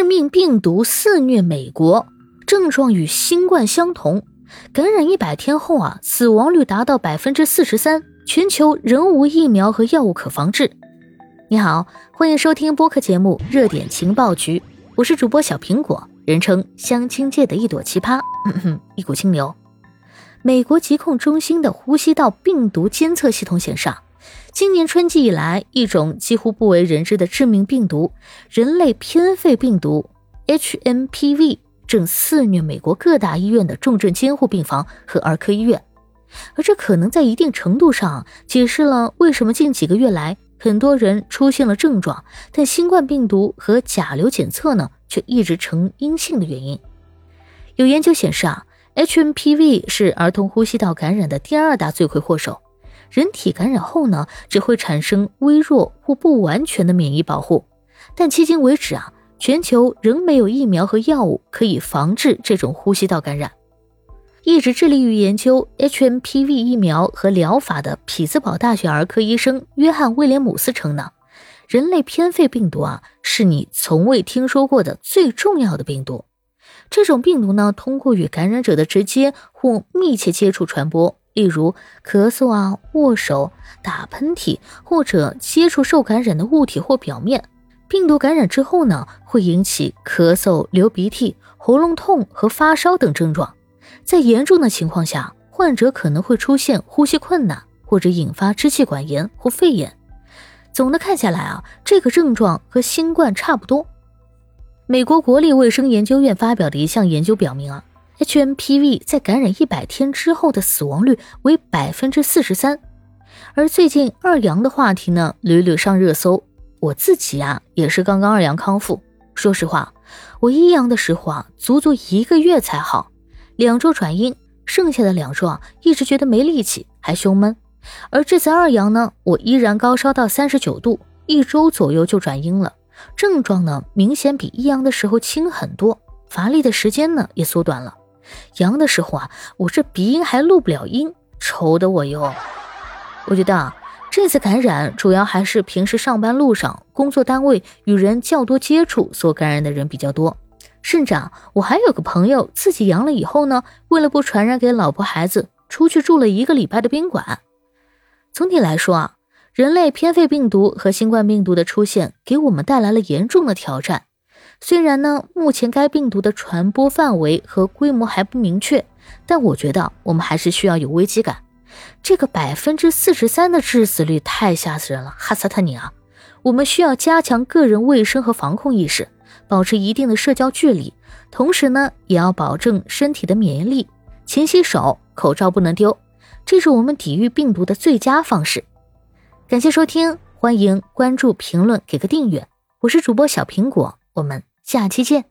致命病毒肆虐美国，症状与新冠相同，感染一百天后啊，死亡率达到百分之四十三，全球仍无疫苗和药物可防治。你好，欢迎收听播客节目《热点情报局》，我是主播小苹果，人称相亲界的一朵奇葩，一股清流。美国疾控中心的呼吸道病毒监测系统显示。今年春季以来，一种几乎不为人知的致命病毒——人类偏肺病毒 （HMPV） 正肆虐美国各大医院的重症监护病房和儿科医院，而这可能在一定程度上解释了为什么近几个月来很多人出现了症状，但新冠病毒和甲流检测呢却一直呈阴性的原因。有研究显示啊，HMPV 是儿童呼吸道感染的第二大罪魁祸首。人体感染后呢，只会产生微弱或不完全的免疫保护，但迄今为止啊，全球仍没有疫苗和药物可以防治这种呼吸道感染。一直致力于研究 HMPV 疫苗和疗法的匹兹堡大学儿科医生约翰威廉姆斯称呢，人类偏肺病毒啊，是你从未听说过的最重要的病毒。这种病毒呢，通过与感染者的直接或密切接触传播。例如咳嗽啊、握手、打喷嚏，或者接触受感染的物体或表面。病毒感染之后呢，会引起咳嗽、流鼻涕、喉咙痛和发烧等症状。在严重的情况下，患者可能会出现呼吸困难，或者引发支气管炎或肺炎。总的看下来啊，这个症状和新冠差不多。美国国立卫生研究院发表的一项研究表明啊。HMPV 在感染一百天之后的死亡率为百分之四十三，而最近二阳的话题呢屡屡上热搜。我自己啊也是刚刚二阳康复，说实话，我一阳的时候啊足足一个月才好，两周转阴，剩下的两周啊一直觉得没力气，还胸闷。而这次二阳呢，我依然高烧到三十九度，一周左右就转阴了，症状呢明显比一阳的时候轻很多，乏力的时间呢也缩短了。阳的时候啊，我这鼻音还录不了音，愁的我哟。我觉得啊，这次感染主要还是平时上班路上、工作单位与人较多接触所感染的人比较多。甚至啊，我还有个朋友自己阳了以后呢，为了不传染给老婆孩子，出去住了一个礼拜的宾馆。总体来说啊，人类偏肺病毒和新冠病毒的出现，给我们带来了严重的挑战。虽然呢，目前该病毒的传播范围和规模还不明确，但我觉得我们还是需要有危机感。这个百分之四十三的致死率太吓死人了，哈萨特尼啊！我们需要加强个人卫生和防控意识，保持一定的社交距离，同时呢，也要保证身体的免疫力。勤洗手，口罩不能丢，这是我们抵御病毒的最佳方式。感谢收听，欢迎关注、评论、给个订阅。我是主播小苹果，我们。下期见。